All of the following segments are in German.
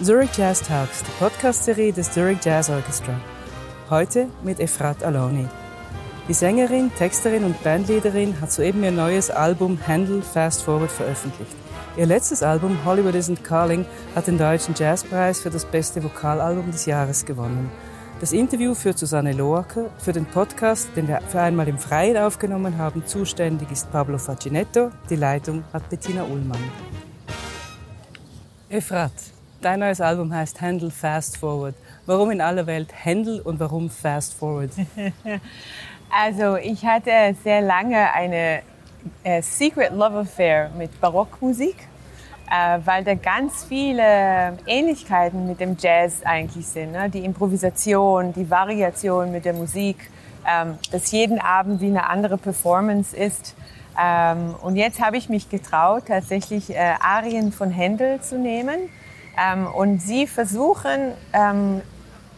Zurich Jazz Talks, die Podcast-Serie des Zurich Jazz Orchestra. Heute mit Efrat Aloni. Die Sängerin, Texterin und Bandleaderin hat soeben ihr neues Album Handle Fast Forward veröffentlicht. Ihr letztes Album Hollywood Isn't Calling hat den Deutschen Jazzpreis für das beste Vokalalbum des Jahres gewonnen. Das Interview führt Susanne Loacker. Für den Podcast, den wir für einmal im Freien aufgenommen haben, zuständig ist Pablo Facinetto. Die Leitung hat Bettina Ullmann. Efrat, dein neues Album heißt Handle Fast Forward. Warum in aller Welt Handle und warum Fast Forward? also ich hatte sehr lange eine äh, Secret Love Affair mit Barockmusik äh, weil da ganz viele Ähnlichkeiten mit dem Jazz eigentlich sind. Ne? Die Improvisation, die Variation mit der Musik, ähm, dass jeden Abend wie eine andere Performance ist. Ähm, und jetzt habe ich mich getraut, tatsächlich äh, Arien von Händel zu nehmen ähm, und sie versuchen, ähm,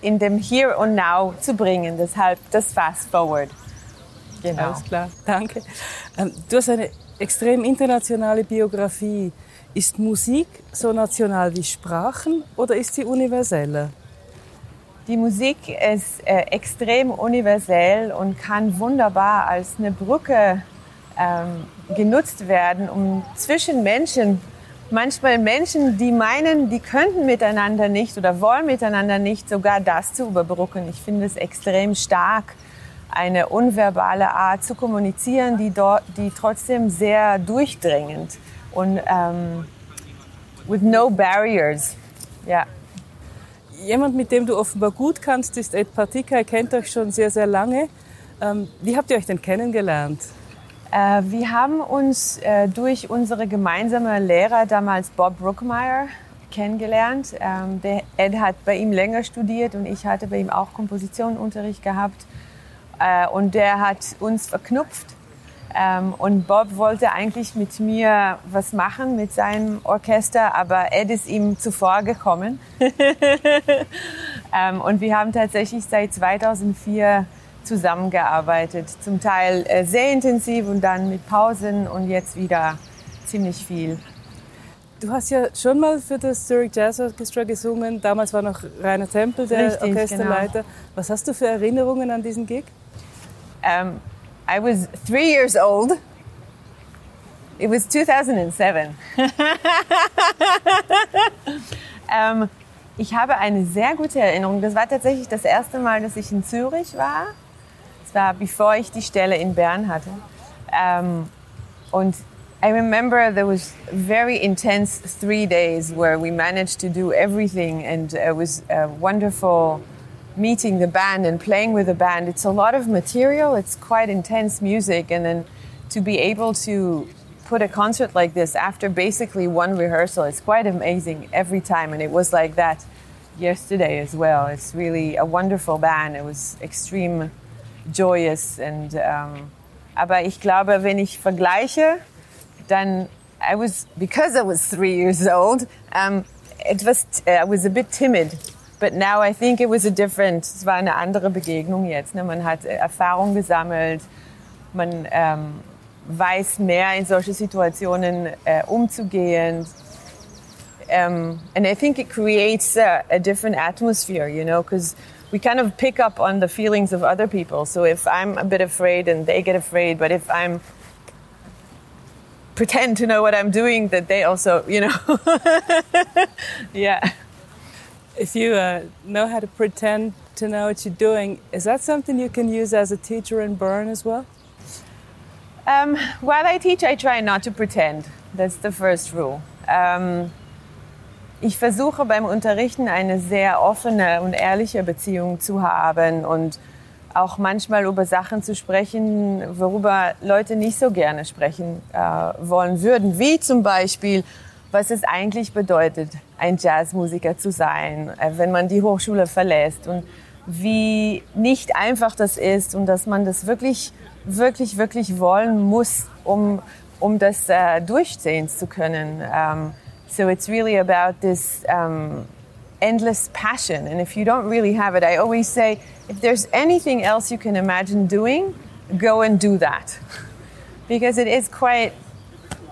in dem Here and Now zu bringen. Deshalb das Fast Forward. Genau. Alles klar, danke. Ähm, du hast eine extrem internationale Biografie. Ist Musik so national wie Sprachen oder ist sie universeller? Die Musik ist äh, extrem universell und kann wunderbar als eine Brücke ähm, genutzt werden, um zwischen Menschen, manchmal Menschen, die meinen, die könnten miteinander nicht oder wollen miteinander nicht, sogar das zu überbrücken. Ich finde es extrem stark, eine unverbale Art zu kommunizieren, die, dort, die trotzdem sehr durchdringend und ähm, with no barriers. Ja. Jemand, mit dem du offenbar gut kannst, ist Ed Partika. Er kennt euch schon sehr, sehr lange. Ähm, wie habt ihr euch denn kennengelernt? Äh, wir haben uns äh, durch unsere gemeinsame Lehrer, damals Bob Brookmeyer, kennengelernt. Ähm, der Ed hat bei ihm länger studiert und ich hatte bei ihm auch Kompositionunterricht gehabt. Äh, und der hat uns verknüpft ähm, und Bob wollte eigentlich mit mir was machen mit seinem Orchester, aber Ed ist ihm zuvor gekommen. ähm, und wir haben tatsächlich seit 2004 zusammengearbeitet. Zum Teil äh, sehr intensiv und dann mit Pausen und jetzt wieder ziemlich viel. Du hast ja schon mal für das Zurich Jazz Orchestra gesungen. Damals war noch Rainer Tempel der Richtig, Orchesterleiter. Genau. Was hast du für Erinnerungen an diesen Gig? Ähm, I was three years old. It was 2007. ähm, ich habe eine sehr gute Erinnerung. Das war tatsächlich das erste Mal, dass ich in Zürich war. Das war bevor ich die Stelle in Bern hatte. Ähm, und I remember there was very intense three days where we managed to do everything and it was wonderful meeting the band and playing with the band. It's a lot of material, it's quite intense music, and then to be able to put a concert like this after basically one rehearsal, it's quite amazing every time, and it was like that yesterday as well. It's really a wonderful band. It was extreme joyous and um, aber ich glaube, wenn ich vergleiche, dann I was because I was three years old. Um, it was I was a bit timid But now I think it was a different, es war eine andere Begegnung jetzt. Ne? Man hat Erfahrung gesammelt, man ähm, weiß mehr in solche Situationen äh, umzugehen. Um, and I think it creates a, a different atmosphere, you know, because we kind of pick up on the feelings of other people. So if I'm a bit afraid and they get afraid, but if I'm pretend to know what I'm doing, that they also, you know, yeah if you uh, know how to pretend to know what you're doing, is that something you can use as a teacher in Bern as well? Um, while I teach, I try not to pretend. That's the first rule. Um, ich versuche beim Unterrichten eine sehr offene und ehrliche Beziehung zu haben und auch manchmal über Sachen zu sprechen, worüber Leute nicht so gerne sprechen äh, wollen würden, wie zum Beispiel was es eigentlich bedeutet, ein Jazzmusiker zu sein, äh, wenn man die Hochschule verlässt und wie nicht einfach das ist und dass man das wirklich, wirklich, wirklich wollen muss, um, um das uh, durchziehen zu können. Um, so it's really about this um, endless passion. And if you don't really have it, I always say, if there's anything else you can imagine doing, go and do that. because it is quite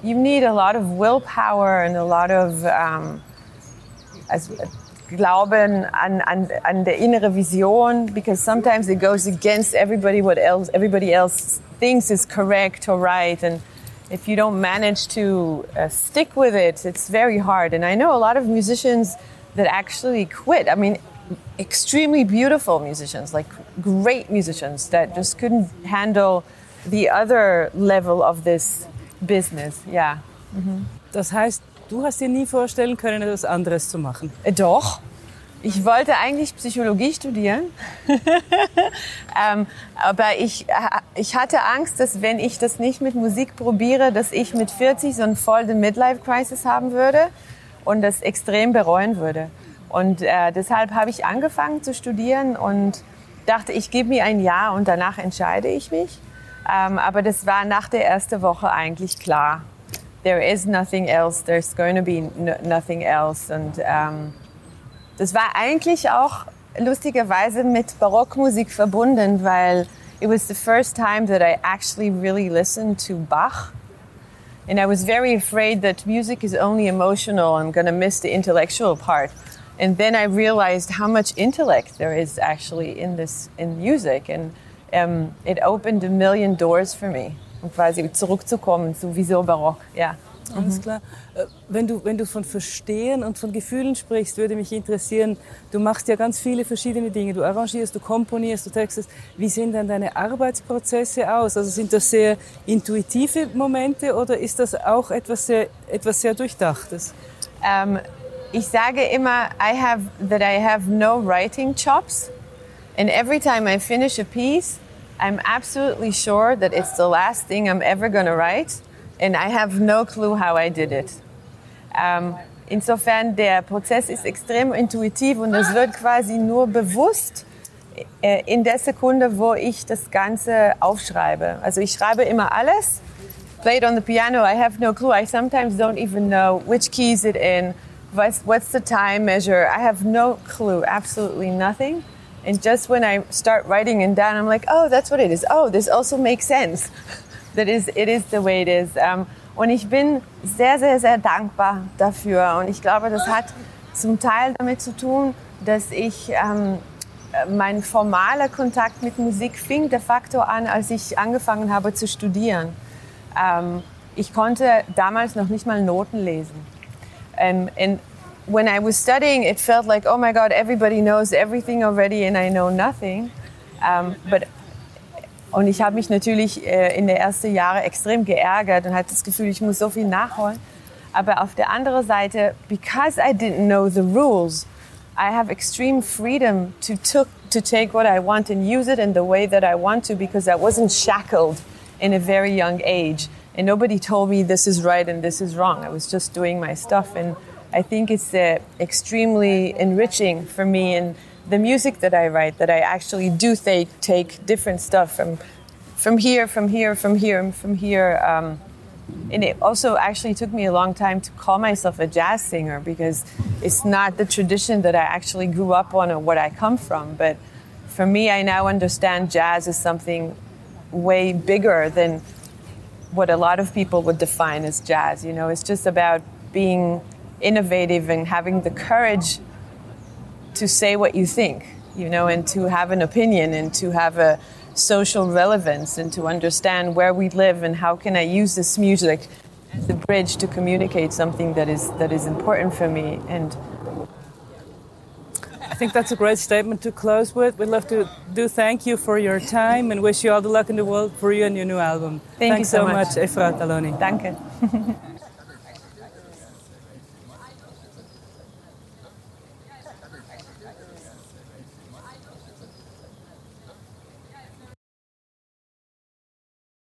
you need a lot of willpower and a lot of um, also glauben an, an, an der innere Vision, because sometimes it goes against everybody what else everybody else thinks is correct or right, and if you don't manage to uh, stick with it, it's very hard. And I know a lot of musicians that actually quit. I mean, extremely beautiful musicians, like great musicians that just couldn't handle the other level of this business. Yeah. Mhm. Das heißt, du hast dir nie vorstellen können, etwas anderes zu machen? Äh, doch. Ich wollte eigentlich Psychologie studieren, ähm, aber ich, äh, ich hatte Angst, dass wenn ich das nicht mit Musik probiere, dass ich mit 40 so einen vollen Midlife-Crisis haben würde und das extrem bereuen würde. Und äh, deshalb habe ich angefangen zu studieren und dachte, ich gebe mir ein Jahr und danach entscheide ich mich. Ähm, aber das war nach der ersten Woche eigentlich klar. There is nothing else, there's going to be nothing else. Und ähm, das war eigentlich auch lustigerweise mit Barockmusik verbunden, weil it was the first time that I actually really listened to Bach. And I was very afraid that music is only emotional. I'm going to miss the intellectual part. And then I realized how much intellect there is actually in this in music, and um, it opened a million doors for me. Um quasi zurückzukommen zu Wieso Barock, ja. Alles klar. Äh, wenn du, wenn du von Verstehen und von Gefühlen sprichst, würde mich interessieren, du machst ja ganz viele verschiedene Dinge. Du arrangierst, du komponierst, du textest. Wie sehen dann deine Arbeitsprozesse aus? Also sind das sehr intuitive Momente oder ist das auch etwas sehr, etwas sehr Durchdachtes? Ähm, ich sage immer, I have, that I have no writing chops. And every time I finish a piece, I'm absolutely sure that it's the last thing I'm ever going to write and I have no clue how I did it. Ähm, insofern, der Prozess ist extrem intuitiv und es wird quasi nur bewusst äh, in der Sekunde, wo ich das Ganze aufschreibe. Also ich schreibe immer alles. Play on the piano, I have no clue. I sometimes don't even know which keys it in, what's, what's the time measure. I have no clue, absolutely nothing. And just when I start writing it down, I'm like, oh, that's what it is. Oh, this also makes sense. That is, it is the way it is. Um, und ich bin sehr, sehr, sehr dankbar dafür. Und ich glaube, das hat zum Teil damit zu tun, dass ich ähm, mein formaler Kontakt mit Musik fing de facto an, als ich angefangen habe zu studieren. Ähm, ich konnte damals noch nicht mal Noten lesen. Um, and when I was studying, it felt like, oh my God, everybody knows everything already and I know nothing. Um, but Und ich habe mich natürlich äh, in den ersten Jahren extrem geärgert und hatte das Gefühl, ich muss so viel nachholen. Aber auf der anderen Seite, because I didn't know the rules, I have extreme freedom to, took, to take what I want and use it in the way that I want to because I wasn't shackled in a very young age. And nobody told me this is right and this is wrong. I was just doing my stuff. And I think it's uh, extremely enriching for me and the music that I write that I actually do take take different stuff from from here, from here, from here, and from here. Um, and it also actually took me a long time to call myself a jazz singer because it's not the tradition that I actually grew up on or what I come from. But for me, I now understand jazz as something way bigger than what a lot of people would define as jazz. You know, it's just about being innovative and having the courage to say what you think, you know, and to have an opinion and to have a social relevance and to understand where we live and how can I use this music as a bridge to communicate something that is that is important for me and I think that's a great statement to close with. We'd love to do thank you for your time and wish you all the luck in the world for you and your new album. Thank Thanks you so, so much, much Efrat Aloni. Danke.